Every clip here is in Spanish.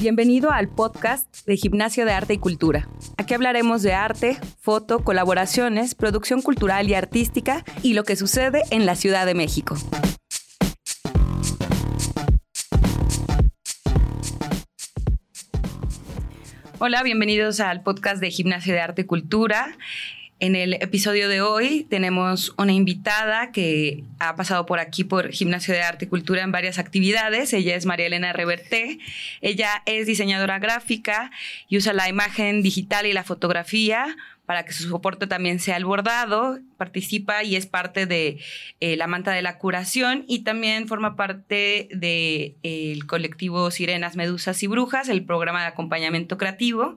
Bienvenido al podcast de Gimnasio de Arte y Cultura. Aquí hablaremos de arte, foto, colaboraciones, producción cultural y artística y lo que sucede en la Ciudad de México. Hola, bienvenidos al podcast de Gimnasio de Arte y Cultura. En el episodio de hoy tenemos una invitada que ha pasado por aquí por Gimnasio de Arte y Cultura en varias actividades. Ella es María Elena Reverté. Ella es diseñadora gráfica y usa la imagen digital y la fotografía para que su soporte también sea el bordado, participa y es parte de eh, la manta de la curación y también forma parte del de, colectivo Sirenas, Medusas y Brujas, el programa de acompañamiento creativo.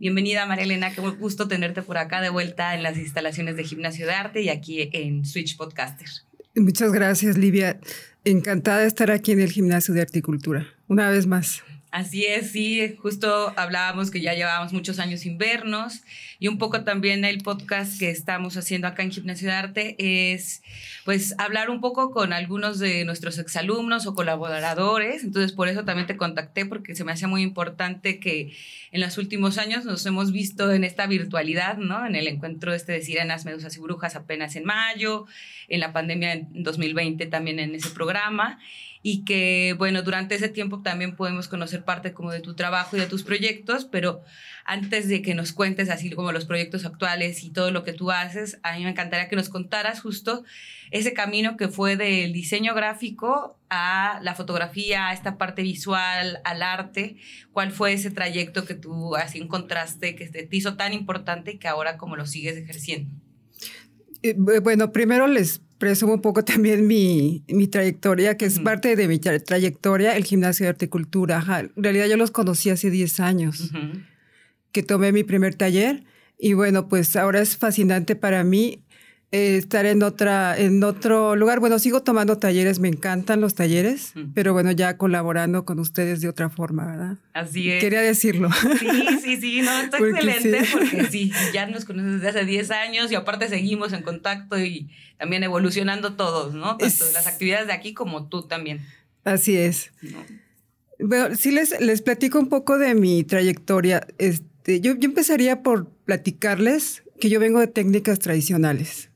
Bienvenida, María Elena, qué gusto tenerte por acá de vuelta en las instalaciones de Gimnasio de Arte y aquí en Switch Podcaster. Muchas gracias, Livia. Encantada de estar aquí en el Gimnasio de Articultura, una vez más. Así es, sí, justo hablábamos que ya llevábamos muchos años sin vernos y un poco también el podcast que estamos haciendo acá en Gimnasio de Arte es pues hablar un poco con algunos de nuestros exalumnos o colaboradores, entonces por eso también te contacté porque se me hacía muy importante que en los últimos años nos hemos visto en esta virtualidad, ¿no? En el encuentro este de Sirenas, Medusas y Brujas apenas en mayo, en la pandemia en 2020 también en ese programa y que, bueno, durante ese tiempo también podemos conocer parte como de tu trabajo y de tus proyectos, pero antes de que nos cuentes así como los proyectos actuales y todo lo que tú haces, a mí me encantaría que nos contaras justo ese camino que fue del diseño gráfico a la fotografía, a esta parte visual, al arte. ¿Cuál fue ese trayecto que tú así encontraste que te hizo tan importante y que ahora como lo sigues ejerciendo? Eh, bueno, primero les presumo un poco también mi, mi trayectoria, que es parte de mi trayectoria, el gimnasio de arte y cultura. En realidad yo los conocí hace 10 años, que tomé mi primer taller. Y bueno, pues ahora es fascinante para mí eh, estar en otra, en otro lugar. Bueno, sigo tomando talleres, me encantan los talleres, pero bueno, ya colaborando con ustedes de otra forma, ¿verdad? Así es. Quería decirlo. Sí, sí, sí, no, está excelente porque sí, ya nos conocemos desde hace 10 años y aparte seguimos en contacto y también evolucionando todos, ¿no? Tanto las actividades de aquí como tú también. Así es. Bueno, sí les, les platico un poco de mi trayectoria. Este, yo, yo empezaría por platicarles que yo vengo de técnicas tradicionales.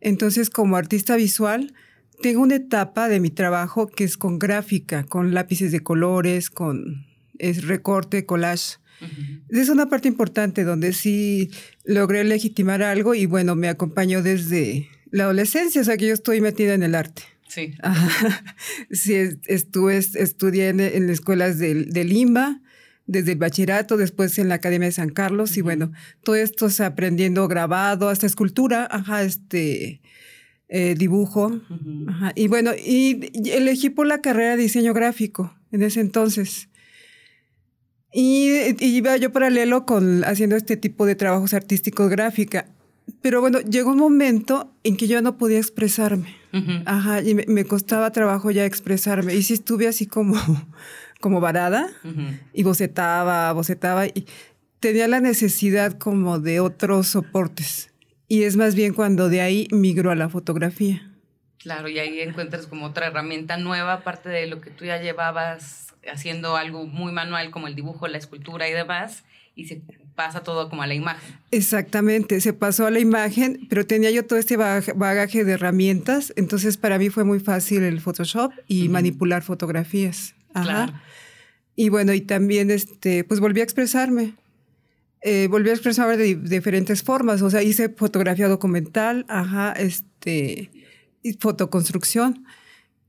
Entonces, como artista visual, tengo una etapa de mi trabajo que es con gráfica, con lápices de colores, con es recorte, collage. Es una parte importante donde sí logré legitimar algo y bueno, me acompañó desde la adolescencia, o sea que yo estoy metida en el arte. Sí. Sí, estuve, estudié en, en escuelas de, de Lima, desde el bachillerato, después en la Academia de San Carlos, y bueno, todo esto es aprendiendo grabado, hasta escultura, ajá, este, eh, dibujo, ajá, y bueno, y, elegí por la carrera de diseño gráfico en ese entonces. Y, iba yo paralelo con haciendo este tipo de trabajos artísticos gráfica. Pero bueno, llegó un momento en que yo no podía expresarme. Ajá, y me, me, costaba trabajo ya expresarme. Y sí estuve así como como varada y bocetaba, bocetaba y tenía la necesidad como de otros soportes. Y es más bien cuando de ahí migro a la fotografía. Claro, y ahí encuentras como otra herramienta nueva, aparte de lo que tú ya llevabas haciendo algo muy manual como el dibujo, la escultura y demás, y se pasa todo como a la imagen. Exactamente, se pasó a la imagen, pero tenía yo todo este bagaje de herramientas, entonces para mí fue muy fácil el Photoshop y manipular fotografías. Claro. Y bueno, y también este, pues volví a expresarme. Eh, volví a expresarme de, diferentes formas. O sea, hice fotografía documental, ajá, este, y fotoconstrucción.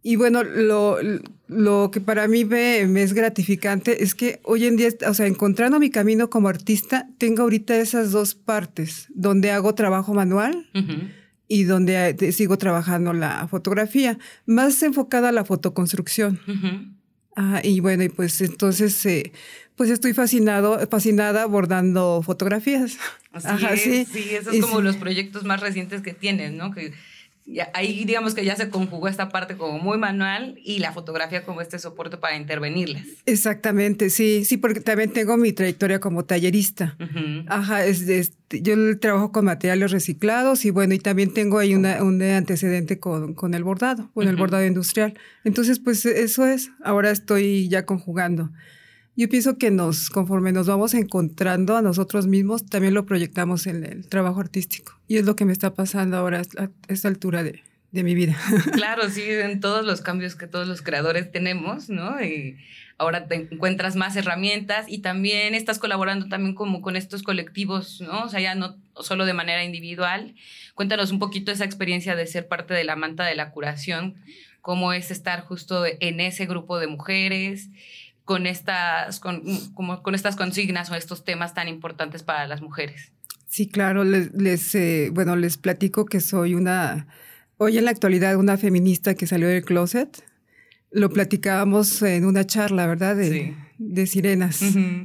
Y bueno, lo, lo que para mí me, me, es gratificante es que hoy en día, o sea, encontrando mi camino como artista, tengo ahorita esas dos partes, donde hago trabajo manual y donde eh, sigo trabajando la fotografía, más enfocada a la fotoconstrucción. Ah, y bueno, y pues entonces, eh, pues estoy fascinado, fascinada bordando fotografías. Así es, sí, sí, esos son como los proyectos más recientes que tienes, ¿no? Que ahí digamos que ya se conjugó esta parte como muy manual y la fotografía como este soporte para intervenirlas. Exactamente, sí, sí, porque también tengo mi trayectoria como tallerista. Ajá, es, yo trabajo con materiales reciclados y bueno, y también tengo ahí una, un antecedente con, con, el bordado, con el bordado industrial. Entonces, pues eso es, ahora estoy ya conjugando yo pienso que nos, conforme nos vamos encontrando a nosotros mismos, también lo proyectamos en el trabajo artístico. Y es lo que me está pasando ahora a esta altura de, de mi vida. Claro, sí, en todos los cambios que todos los creadores tenemos, ¿no? Y ahora te encuentras más herramientas y también estás colaborando también como con estos colectivos, ¿no? O sea, ya no solo de manera individual. Cuéntanos un poquito esa experiencia de ser parte de la manta de la curación, cómo es estar justo en ese grupo de mujeres con estas, con, como, con estas consignas o estos temas tan importantes para las mujeres. Sí, claro, les, les eh, bueno, les platico que soy una, hoy en la actualidad, una feminista que salió del closet. Lo platicábamos en una charla, ¿verdad? De, de sirenas,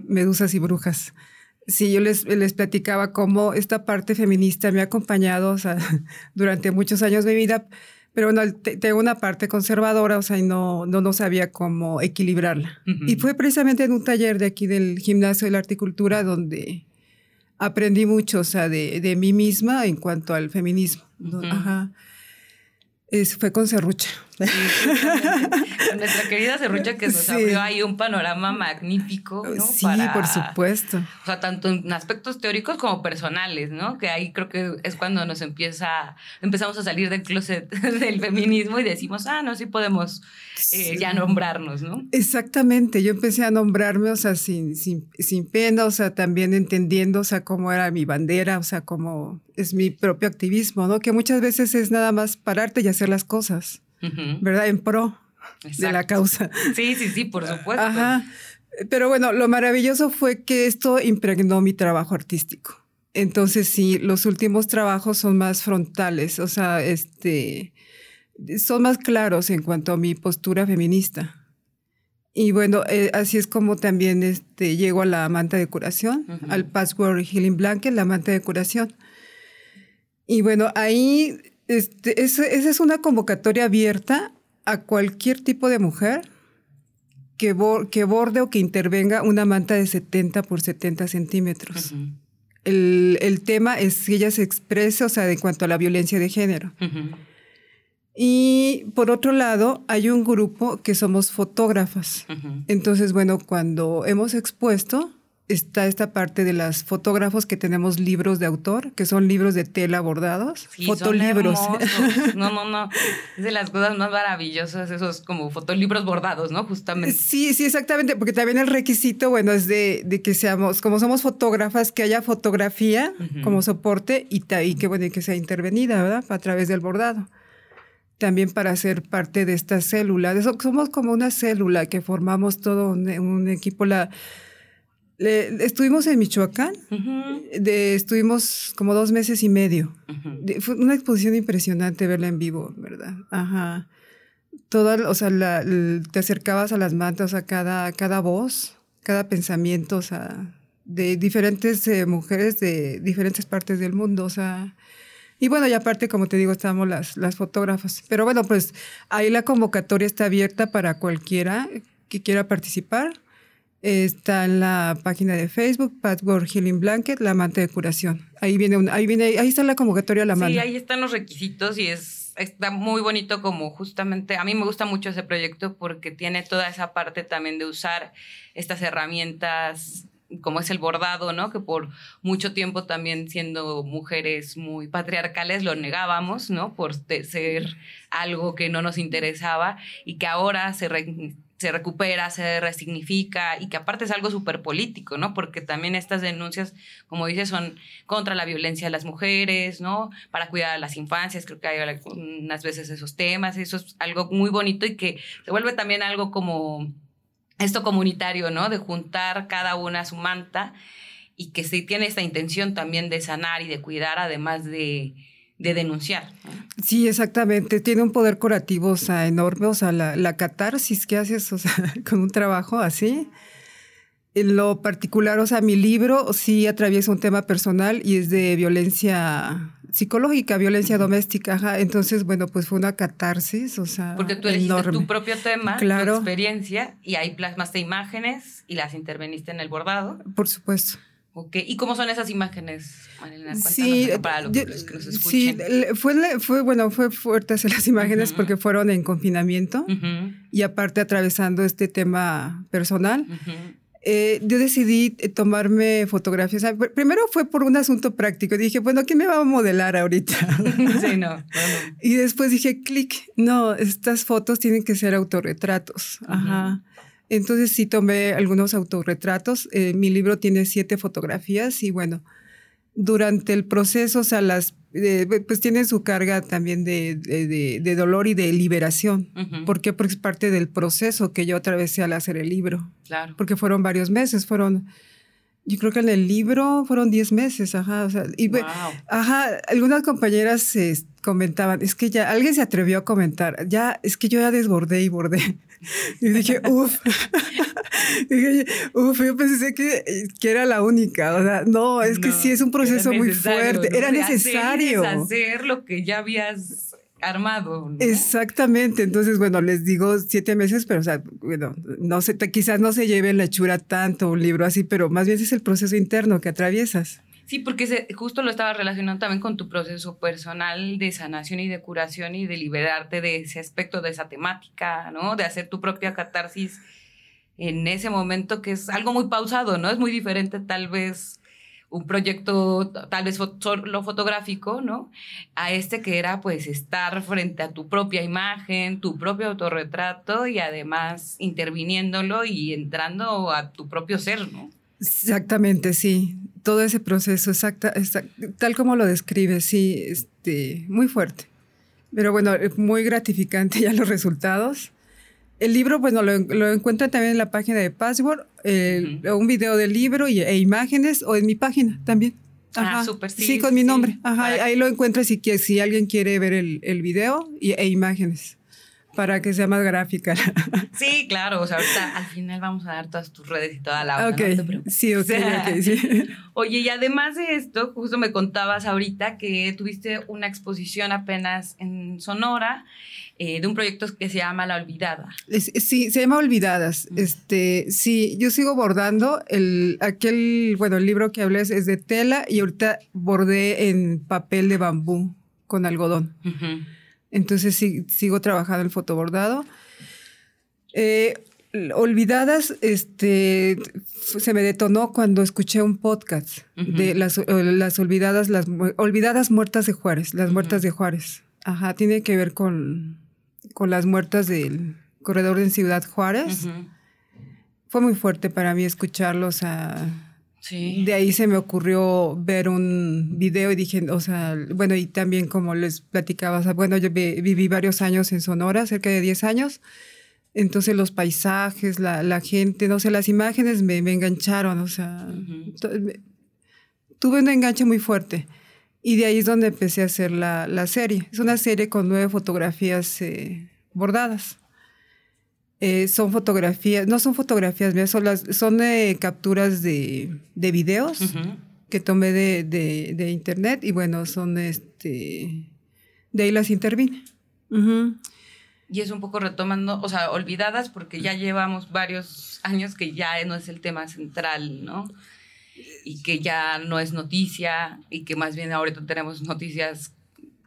medusas y brujas. Sí, yo les, les platicaba cómo esta parte feminista me ha acompañado o sea, durante muchos años de mi vida pero bueno, tengo una parte conservadora, o sea, y no, no, no sabía cómo equilibrarla. Y fue precisamente en un taller de aquí del gimnasio de la horticultura donde aprendí mucho, o sea, de, de mí misma en cuanto al feminismo. Ajá fue con Serrucha. con nuestra querida Serrucha que nos abrió ahí un panorama magnífico. ¿no? Sí, por supuesto. O sea, tanto en aspectos teóricos como personales, ¿no? Que ahí creo que es cuando nos empieza, empezamos a salir del closet del feminismo y decimos, ah, no, sí podemos eh, ya nombrarnos, ¿no? Exactamente, yo empecé a nombrarme, o sea, sin, sin, sin pena, o sea, también entendiendo, o sea, cómo era mi bandera, o sea, cómo es mi propio activismo, ¿no? Que muchas veces es nada más pararte y hacer las cosas, ¿verdad? En pro de la causa. Sí, sí, sí, por supuesto. Ajá. Pero bueno, lo maravilloso fue que esto impregnó mi trabajo artístico. Entonces, sí, los últimos trabajos son más frontales, o sea, este, son más claros en cuanto a mi postura feminista. Y bueno, eh, así es como también este, llego a la manta de curación, al Password Healing Blanket, la manta de curación. Y bueno, ahí este, esa es una convocatoria abierta a cualquier tipo de mujer que, que borde o que intervenga una manta de 70 por 70 centímetros. el, el, tema es que ella se exprese, o sea, en cuanto a la violencia de género. Y por otro lado, hay un grupo que somos fotógrafas. Entonces, bueno, cuando hemos expuesto, está esta parte de las fotógrafos que tenemos libros de autor, que son libros de tela bordados, fotolibros. no, no, no. Es de las cosas más maravillosas, esos como fotolibros bordados, ¿no? Justamente. Sí, sí, exactamente, porque también el requisito, bueno, es de, de que seamos, como somos fotógrafas, que haya fotografía como soporte y, y que, bueno, que sea intervenida, ¿verdad? A través del bordado también para ser parte de esta célula. Somos como una célula que formamos todo un, equipo. La, estuvimos en Michoacán, de, estuvimos como dos meses y medio. fue una exposición impresionante verla en vivo, ¿verdad? Ajá. Toda, o sea, te acercabas a las mantas, a cada, cada voz, cada pensamiento, o sea, de diferentes eh, mujeres de diferentes partes del mundo, o sea. Y bueno, y aparte, como te digo, estamos las, las fotógrafas. Pero bueno, pues ahí la convocatoria está abierta para cualquiera que quiera participar. Está en la página de Facebook, Patchwork Healing Blanket, la amante de curación. Ahí viene, ahí viene, ahí está la convocatoria a la mano. Sí, ahí están los requisitos y es está muy bonito como justamente a mí me gusta mucho ese proyecto porque tiene toda esa parte también de usar estas herramientas como es el bordado, ¿no? Que por mucho tiempo también siendo mujeres muy patriarcales lo negábamos, ¿no? Por ser algo que no nos interesaba y que ahora se se recupera, se resignifica y que aparte es algo súper político, ¿no? Porque también estas denuncias, como dices, son contra la violencia de las mujeres, ¿no? Para cuidar a las infancias, creo que hay unas veces esos temas, eso es algo muy bonito y que se vuelve también algo como esto comunitario, ¿no? De juntar cada una su manta y que se tiene esta intención también de sanar y de cuidar, además de de denunciar. Sí, exactamente. Tiene un poder curativo o sea, enorme. O sea, la, la catarsis que haces o sea, con un trabajo así. En lo particular, o sea, mi libro sí atraviesa un tema personal y es de violencia psicológica, violencia doméstica. Ajá. Entonces, bueno, pues fue una catarsis, o sea. Porque tú elegiste tu propio tema, claro. tu experiencia, y ahí plasmaste imágenes y las interveniste en el bordado. Por supuesto. ¿Y cómo son esas imágenes, Marilena? Sí, para los, que nos escuchen. Sí, fue, fue, bueno, fue fuerte hacer las imágenes porque fueron en confinamiento y aparte atravesando este tema personal. Eh, yo decidí eh, tomarme fotografías. Primero fue por un asunto práctico. Dije, bueno, ¿quién me va a modelar ahorita? sí, no, Y después dije, clic, no, estas fotos tienen que ser autorretratos. Ajá. Entonces sí tomé algunos autorretratos. Eh, mi libro tiene siete fotografías y bueno, durante el proceso, o sea, las, eh, pues tienen su carga también de, de, dolor y de liberación. ¿Por qué? Porque es parte del proceso que yo atravesé al hacer el libro. Claro. Porque fueron varios meses, fueron, yo creo que en el libro fueron 10 meses, ajá. O sea, y, Ajá, algunas compañeras comentaban, es que ya alguien se atrevió a comentar, ya, es que yo ya desbordé y bordé. Y dije, uff, dije, uff, yo pensé que, que, era la única. O sea, no, es que sí es un proceso muy fuerte. Era necesario. Hacer, lo que ya habías armado. Exactamente. Entonces, bueno, les digo siete meses, pero, o sea, bueno, no sé, quizás no se lleve la chura tanto un libro así, pero más bien es el proceso interno que atraviesas. Sí, porque justo lo estaba relacionando también con tu proceso personal de sanación y de curación y de liberarte de ese aspecto, de esa temática, ¿no? De hacer tu propia catarsis en ese momento que es algo muy pausado, ¿no? Es muy diferente tal vez un proyecto tal vez solo fotográfico, ¿no? A este que era pues estar frente a tu propia imagen, tu propio autorretrato y además interviniéndolo y entrando a tu propio ser, ¿no? Exactamente, sí. Todo ese proceso, exacta, tal como lo describe, sí, este, muy fuerte. Pero bueno, muy gratificante ya los resultados. El libro, bueno, lo, lo encuentran también en la página de Password, un video del libro y, e imágenes, o en mi página también. Ah, súper, sí. Sí, con mi nombre. Ajá, ahí lo encuentras si, si alguien quiere ver el, el video y, e imágenes para que sea más gráfica. Sí, claro, o sea, ahorita al final vamos a dar todas tus redes y toda la Ok, sí, ok, ok, sí. Oye, y además de esto, justo me contabas ahorita que tuviste una exposición apenas en Sonora eh, de un proyecto que se llama La Olvidada. Sí, se llama Olvidadas. Este, sí, yo sigo bordando. El, aquel, bueno, el libro que hablé es, de tela y ahorita bordé en papel de bambú con algodón. Entonces sí, sigo trabajando el fotobordado. Eh, olvidadas, este, se me detonó cuando escuché un podcast de las, olvidadas, las olvidadas muertas de Juárez, las muertas de Juárez. Ajá, tiene que ver con, con las muertas del corredor en Ciudad Juárez. Fue muy fuerte para mí escucharlos a de ahí se me ocurrió ver un video y dije, o sea, bueno, y también como les platicaba, bueno, yo viví varios años en Sonora, cerca de 10 años, entonces los paisajes, la, gente, no sé, las imágenes me, engancharon, o sea, tuve un enganche muy fuerte. Y de ahí es donde empecé a hacer la, serie. Es una serie con nueve fotografías eh, bordadas. Eh, son fotografías, no son fotografías son, las, son capturas de, de videos que tomé de, de, internet y bueno, son este, de ahí las intervine. Y es un poco retomando, o sea, olvidadas porque ya llevamos varios años que ya no es el tema central, ¿no? Y que ya no es noticia y que más bien ahorita tenemos noticias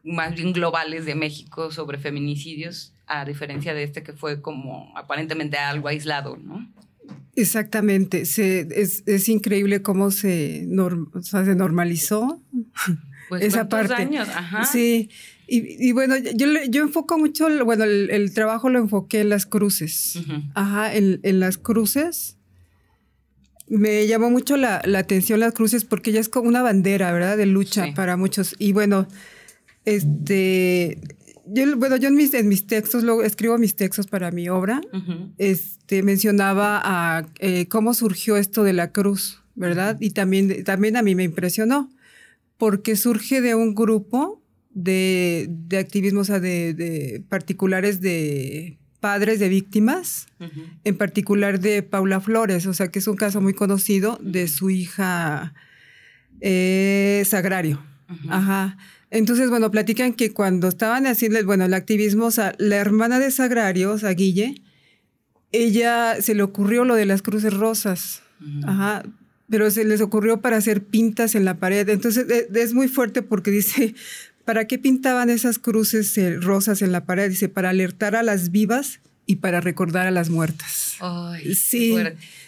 más bien globales de México sobre feminicidios a diferencia de este que fue como aparentemente algo aislado, ¿no? Exactamente, es, increíble cómo se, se normalizó pues esa parte. años, ajá. Sí, y, bueno, yo, yo enfoco mucho, bueno, el, trabajo lo enfoqué en las cruces, ajá, en, las cruces. Me llamó mucho la, atención las cruces porque ya es como una bandera, ¿verdad? De lucha para muchos. Y bueno, este, yo, bueno, yo en mis, en mis textos, luego escribo mis textos para mi obra, este, mencionaba a, eh, cómo surgió esto de la cruz, ¿verdad? Y también, también a mí me impresionó, porque surge de un grupo de, de activismo, o sea, de, particulares de padres de víctimas, en particular de Paula Flores, o sea, que es un caso muy conocido de su hija eh, Sagrario. Ajá. Entonces, bueno, platican que cuando estaban haciendo, bueno, el activismo, o sea, la hermana de Sagrario, o sea, Guille, ella se le ocurrió lo de las cruces rosas. Ajá. Pero se les ocurrió para hacer pintas en la pared. Entonces, e, es muy fuerte porque dice, ¿para qué pintaban esas cruces eh, rosas en la pared? Dice, para alertar a las vivas y para recordar a las muertas. sí,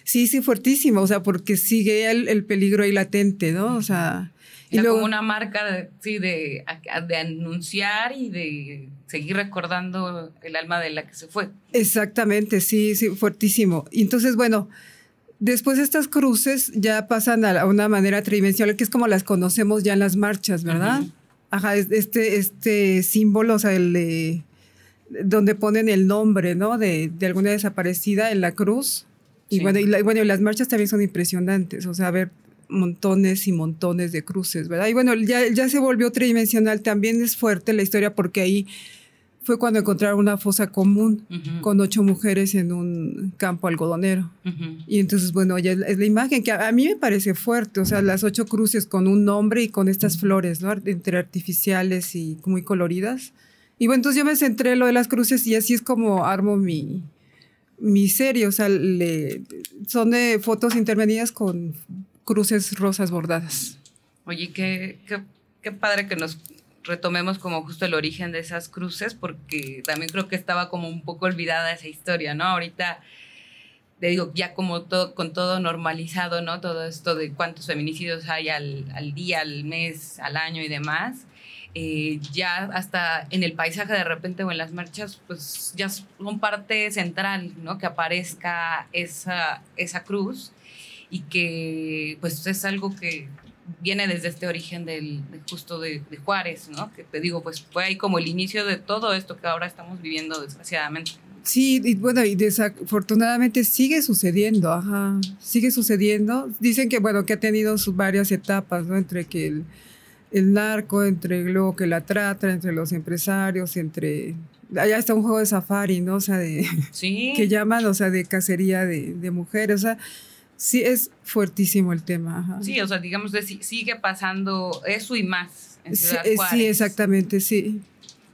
sí, sí, fuertísimo, o sea, porque sigue el, peligro ahí latente, ¿no? O sea... Y luego, como una marca de, sí, de, de anunciar y de seguir recordando el alma de la que se fue. Exactamente, sí, sí, fuertísimo. Y entonces, bueno, después estas cruces ya pasan a una manera tridimensional, que es como las conocemos ya en las marchas, ¿verdad? Ajá, este, este símbolo, o sea, el de donde ponen el nombre, ¿no? De, de alguna desaparecida en la cruz. Y bueno, y bueno, las marchas también son impresionantes, o sea, ver montones y montones de cruces, ¿verdad? Y bueno, ya, ya se volvió tridimensional, también es fuerte la historia porque ahí fue cuando encontraron una fosa común con ocho mujeres en un campo algodonero. Y entonces, bueno, ya es la imagen que a, mí me parece fuerte, o sea, las ocho cruces con un nombre y con estas flores, ¿no? Entre artificiales y muy coloridas. Y bueno, entonces yo me centré en lo de las cruces y así es como armo mi, mi serie, o sea, son de fotos intervenidas con cruces rosas bordadas. Oye, qué, qué, qué padre que nos retomemos como justo el origen de esas cruces, porque también creo que estaba como un poco olvidada esa historia, ¿no? Ahorita, te digo, ya como todo, con todo normalizado, ¿no? Todo esto de cuántos feminicidios hay al, al día, al mes, al año y demás. Eh, ya hasta en el paisaje de repente o en las marchas, pues ya son parte central, ¿no? Que aparezca esa, esa cruz y que pues es algo que viene desde este origen del, justo de, Juárez, ¿no? Que te digo, pues fue ahí como el inicio de todo esto que ahora estamos viviendo desgraciadamente. Sí, y bueno, y desafortunadamente sigue sucediendo, ajá, sigue sucediendo. Dicen que, bueno, que ha tenido sus varias etapas, ¿no? Entre que el el narco, entre luego que la trata, entre los empresarios, entre... Allá está un juego de safari, ¿no? O sea, de... Sí. que llaman, o sea, de cacería de, de mujeres, o sea, sí es fuertísimo el tema. Sí, o sea, digamos que sigue pasando eso y más en Ciudad sí, eh, sí, exactamente, sí.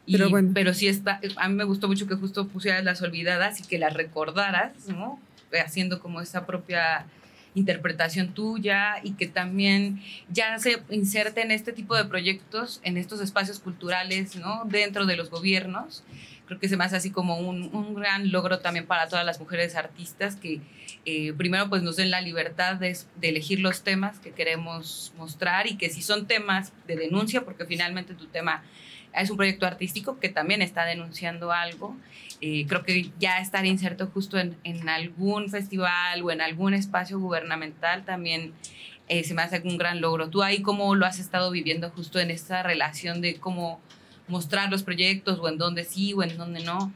pero bueno. Pero sí está, a mí me gustó mucho que justo pusieras las olvidadas y que las recordaras, ¿no? Haciendo como esa propia interpretación tuya y que también ya se inserte en este tipo de proyectos, en estos espacios culturales, ¿no? Dentro de los gobiernos. Creo que se me hace así como un, un gran logro también para todas las mujeres artistas que eh, primero pues nos den la libertad de, de, elegir los temas que queremos mostrar y que si son temas de denuncia, porque finalmente tu tema es un proyecto artístico que también está denunciando algo. Eh, creo que ya estar inserto justo en, en, algún festival o en algún espacio gubernamental también eh, se me hace un gran logro. ¿Tú ahí cómo lo has estado viviendo justo en esta relación de cómo mostrar los proyectos o en dónde sí o en dónde no?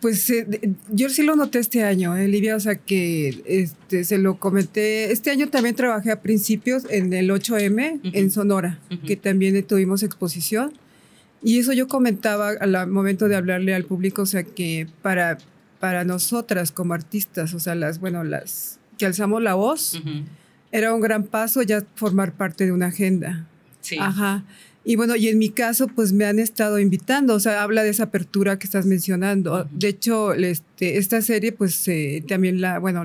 Pues eh, yo sí lo noté este año, eh, Livia, o sea que este, se lo comenté. Este año también trabajé a principios en el 8M en Sonora, que también tuvimos exposición. Y eso yo comentaba al momento de hablarle al público, o sea que para, para nosotras como artistas, o sea, las, bueno, las que alzamos la voz, era un gran paso ya formar parte de una agenda. Sí. Ajá. Y bueno, y en mi caso, pues me han estado invitando, o sea, habla de esa apertura que estás mencionando. De hecho, este, esta serie, pues eh, también la, bueno,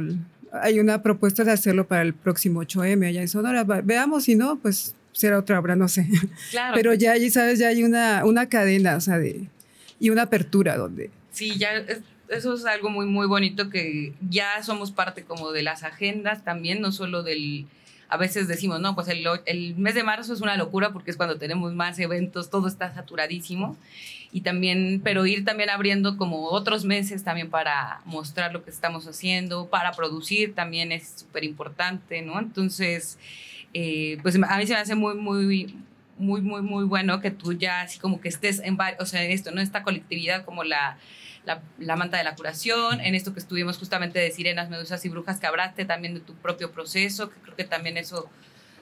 hay una propuesta de hacerlo para el próximo 8M allá en Sonora. Veamos, si no, pues será otra obra, no sé. Claro. Pero ya allí, ¿sabes? Ya hay una, una cadena, o sea, de, y una apertura donde... Sí, ya eso es algo muy, muy bonito que ya somos parte como de las agendas también, no solo del a veces decimos, no, pues el, el, mes de marzo es una locura porque es cuando tenemos más eventos, todo está saturadísimo. Y también, pero ir también abriendo como otros meses también para mostrar lo que estamos haciendo, para producir también es súper importante, ¿no? Entonces, eh, pues a mí se me hace muy, muy, muy, muy, muy bueno que tú ya así como que estés en, o sea, en esto, ¿no? Esta colectividad como la la, manta de la curación, en esto que estuvimos justamente de sirenas, medusas y brujas, que hablaste también de tu propio proceso, que creo que también eso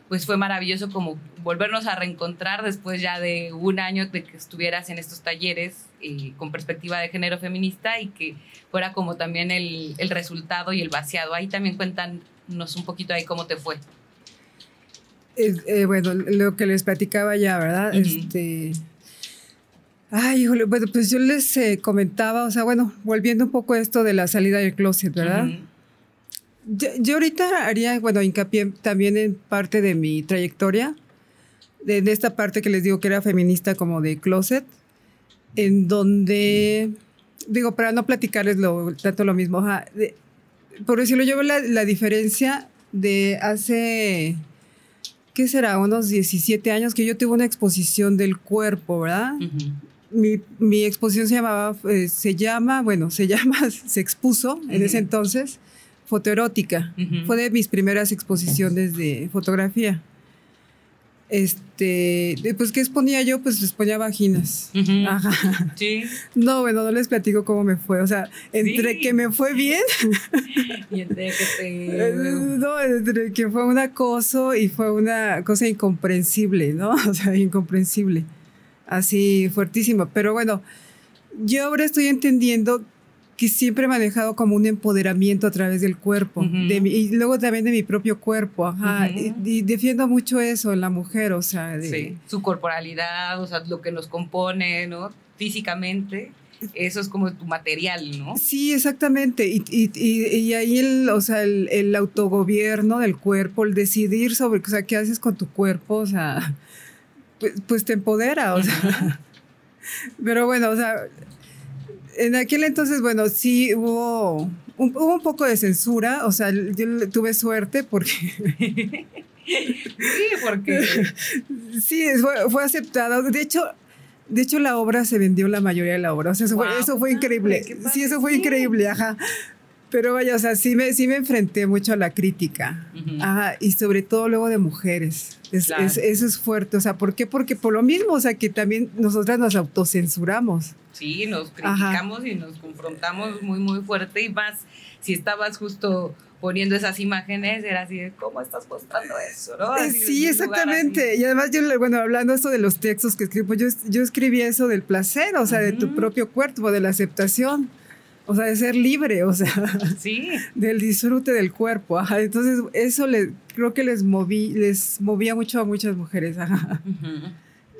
pues fue maravilloso como volvernos a reencontrar después ya de un año de que estuvieras en estos talleres eh, con perspectiva de género feminista y que fuera como también el, el, resultado y el vaciado. Ahí también cuéntanos un poquito ahí cómo te fue. Eh, bueno, lo que les platicaba ya, ¿verdad? Este Ay, híjole, bueno, pues yo les eh, comentaba, o sea, bueno, volviendo un poco a esto de la salida del closet, ¿verdad? yo, ahorita haría, bueno, hincapié también en parte de mi trayectoria, de, esta parte que les digo que era feminista como de closet, en donde digo, para no platicarles lo, tanto lo mismo, por decirlo, yo veo la, la diferencia de hace ¿qué será? Unos 17 años que yo tuve una exposición del cuerpo, ¿verdad? mi, exposición se llamaba, eh, se llama, bueno, se llama, se expuso en ese entonces, fotoerótica. Fue de mis primeras exposiciones de fotografía. Este, pues, ¿qué exponía yo? Pues exponía vaginas. Ajá. Sí. No, bueno, no les platico cómo me fue. O sea, entre que me fue bien. y entre que te. No, entre que fue un acoso y fue una cosa incomprensible, ¿no? O sea, incomprensible. Así, fuertísimo. Pero bueno, yo ahora estoy entendiendo que siempre he manejado como un empoderamiento a través del cuerpo y luego también de mi propio cuerpo, ajá, y, defiendo mucho eso en la mujer, o sea, sí. su corporalidad, o sea, lo que nos compone, ¿no? Físicamente. Eso es como tu material, ¿no? Sí, exactamente. Y, y ahí el, o sea, el, autogobierno del cuerpo, el decidir sobre, o sea, qué haces con tu cuerpo, o sea, pues, pues te empodera, o sea. Pero bueno, o sea, en aquel entonces, bueno, sí hubo un, hubo un poco de censura, o sea, yo tuve suerte porque... sí, porque... sí, fue, aceptado. De hecho, de hecho, la obra se vendió la mayoría de la obra. O sea, eso, fue, eso fue increíble. Sí, eso fue increíble, ajá. Pero vaya, o sea, sí me, sí me enfrenté mucho a la crítica. Ajá, y sobre todo luego de mujeres. eso es fuerte. O sea, ¿por qué? Porque por lo mismo, o sea, que también nosotras nos autocensuramos. Sí, nos criticamos y nos confrontamos muy, muy fuerte y más si estabas justo poniendo esas imágenes, era así de, ¿cómo estás mostrando eso? ¿no? Eh, sí, exactamente. Y además yo, bueno, hablando esto de los textos que escribo, yo, yo escribí eso del placer, o sea, de tu propio cuerpo, de la aceptación. O sea, de ser libre, o sea, sí. del disfrute del cuerpo. Ajá. Entonces, eso le, creo que les moví, les movía mucho a muchas mujeres. Ajá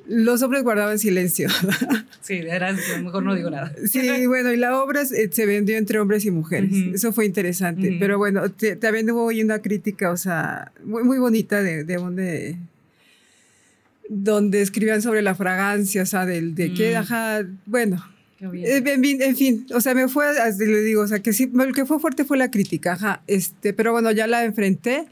los hombres guardaban silencio. Sí, era, mejor no digo nada. Sí, bueno, y la obra se vendió entre hombres y mujeres. Eso fue interesante. Pero bueno, también hubo una crítica, o sea, muy, muy bonita de, de donde donde escribían sobre la fragancia, o sea, del, de qué, ajá, bueno. Eh, en, fin, o sea, me fue, le digo, o sea, que sí, lo que fue fuerte fue la crítica, ajá, este, pero bueno, ya la enfrenté.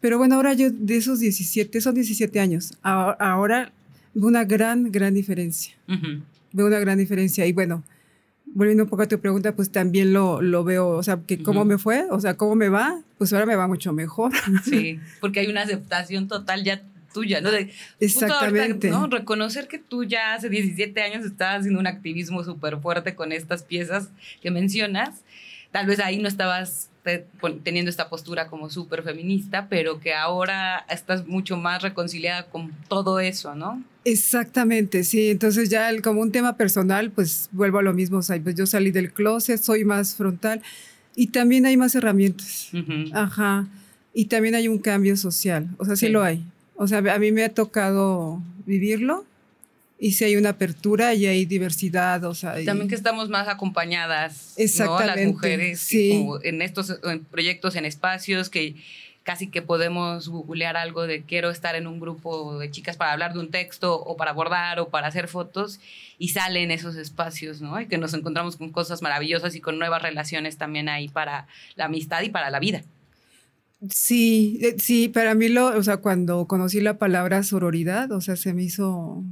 Pero bueno, ahora yo de esos 17, son 17 años, ahora Veo una gran, gran diferencia. Veo una gran diferencia. Y bueno, volviendo un poco a tu pregunta, pues también lo, lo veo, o sea, que cómo me fue, o sea, cómo me va, pues ahora me va mucho mejor. Sí, porque hay una aceptación total ya tuya, ¿no? De, Exactamente. ¿no? Reconocer que tú ya hace 17 años estabas haciendo un activismo súper fuerte con estas piezas que mencionas. Tal vez ahí no estabas teniendo esta postura como súper feminista, pero que ahora estás mucho más reconciliada con todo eso, ¿no? Exactamente, sí. Entonces ya el, como un tema personal, pues vuelvo a lo mismo. O sea, pues yo salí del closet, soy más frontal y también hay más herramientas. Ajá. Y también hay un cambio social. O sea, sí, lo hay. O sea, a mí me ha tocado vivirlo y si hay una apertura y hay diversidad, o sea... También que estamos más acompañadas, Exactamente, Las mujeres sí. en estos proyectos, en espacios que casi que podemos googlear algo de quiero estar en un grupo de chicas para hablar de un texto o para bordar o para hacer fotos y salen esos espacios, ¿no? Y que nos encontramos con cosas maravillosas y con nuevas relaciones también ahí para la amistad y para la vida. Sí, eh, sí, para mí lo, o sea, cuando conocí la palabra sororidad, o sea, se me hizo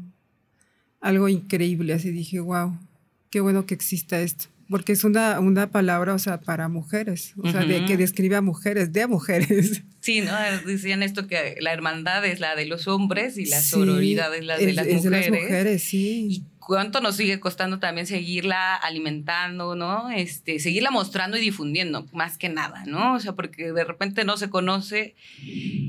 algo increíble, así dije, wow, qué bueno que exista esto porque es una, una palabra, o sea, para mujeres, o sea, de, que describe a mujeres, de mujeres. Sí, ¿no? Decían esto que la hermandad es la de los hombres y la sororidad es la de, las, mujeres. de las mujeres. sí cuánto nos sigue costando también seguirla alimentando, ¿no? Este, seguirla mostrando y difundiendo, más que nada, ¿no? O sea, porque de repente no se conoce.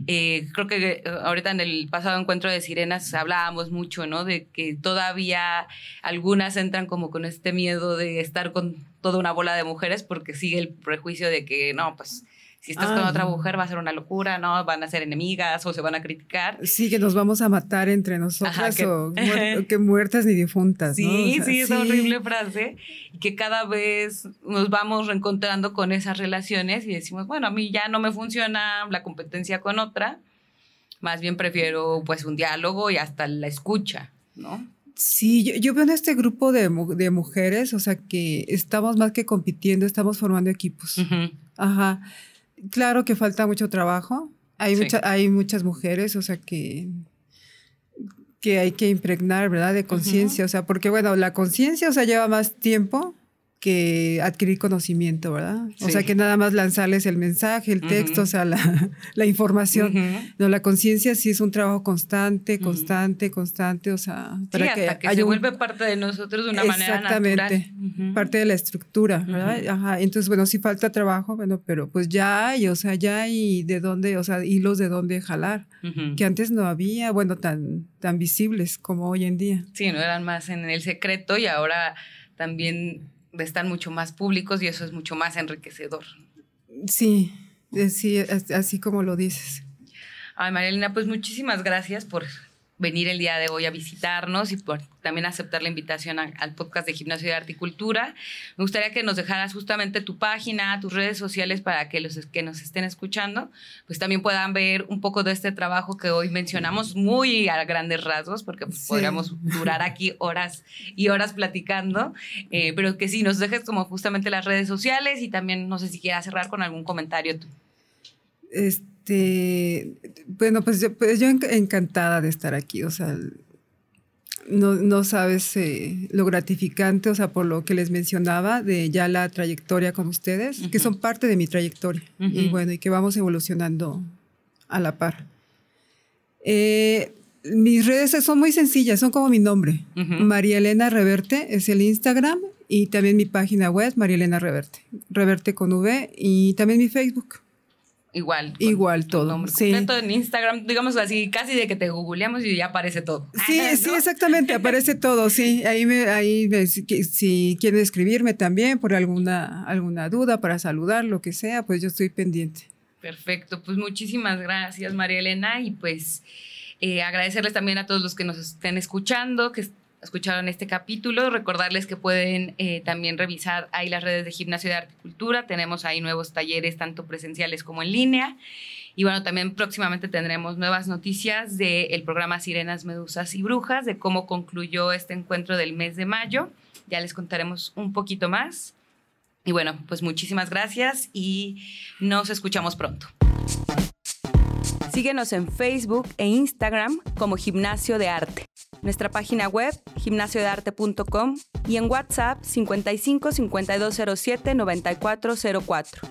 Eh, creo que eh, ahorita en el pasado encuentro de sirenas hablábamos mucho, ¿no? De que todavía algunas entran como con este miedo de estar con toda una bola de mujeres porque sigue el prejuicio de que, no, pues si estás con otra mujer va a ser una locura, ¿no? Van a ser enemigas o se van a criticar. Sí, que nos vamos a matar entre nosotras o que muertas ni difuntas. Sí, ¿no? sí, es una horrible frase. Y que cada vez nos vamos reencontrando con esas relaciones y decimos, bueno, a mí ya no me funciona la competencia con otra, más bien prefiero pues un diálogo y hasta la escucha, ¿no? Sí, yo, veo en este grupo de, mujeres, o sea, que estamos más que compitiendo, estamos formando equipos. Ajá. Claro que falta mucho trabajo. Hay, hay muchas mujeres, o sea, que, que hay que impregnar, ¿verdad? De conciencia, o sea, porque bueno, la conciencia, o sea, lleva más tiempo, que adquirir conocimiento, ¿verdad? O sea, que nada más lanzarles el mensaje, el texto, o sea, la, la información. No, la conciencia sí es un trabajo constante, constante, constante, o sea, para que, hasta que se vuelve parte de nosotros de una manera natural. Exactamente, parte de la estructura, ¿verdad? Ajá, entonces, bueno, sí falta trabajo, bueno, pero pues ya hay, o sea, ya hay de dónde, o sea, hilos de dónde jalar, que antes no había, bueno, tan, tan visibles como hoy en día. Sí, no eran más en el secreto y ahora también están mucho más públicos y eso es mucho más enriquecedor. Sí, sí, así como lo dices. Ay, Marilena, pues muchísimas gracias por venir el día de hoy a visitarnos y por también aceptar la invitación al podcast de Gimnasio de Arte y Cultura. Me gustaría que nos dejaras justamente tu página, tus redes sociales para que los que nos estén escuchando, pues también puedan ver un poco de este trabajo que hoy mencionamos muy a grandes rasgos, porque podríamos durar aquí horas y horas platicando, eh, pero que sí, nos dejes como justamente las redes sociales y también no sé si quieras cerrar con algún comentario tú. Este este, bueno, pues yo, pues yo encantada de estar aquí, o sea, no, no sabes eh, lo gratificante, o sea, por lo que les mencionaba de ya la trayectoria con ustedes, que son parte de mi trayectoria, y bueno, y que vamos evolucionando a la par. Eh, mis redes son muy sencillas, son como mi nombre. María Elena Reverte es el Instagram y también mi página web, María Elena Reverte. Reverte con V y también mi Facebook. Igual. Igual todo. Sí. en Instagram, digamos así, casi de que te googleamos y ya aparece todo. Sí, sí, exactamente, aparece todo, sí. Ahí me, ahí si quieren escribirme también por alguna, alguna duda, para saludar, lo que sea, pues yo estoy pendiente. Perfecto, pues muchísimas gracias María Elena y pues eh, agradecerles también a todos los que nos estén escuchando, que escucharon este capítulo. Recordarles que pueden eh, también revisar ahí las redes de Gimnasio de Arte y Cultura. Tenemos ahí nuevos talleres, tanto presenciales como en línea. Y bueno, también próximamente tendremos nuevas noticias del programa Sirenas, Medusas y Brujas, de cómo concluyó este encuentro del mes de mayo. Ya les contaremos un poquito más. Y bueno, pues muchísimas gracias y nos escuchamos pronto. Síguenos en Facebook e Instagram como Gimnasio de Arte nuestra página web gimnasiodearte.com y en WhatsApp 55 5207 9404.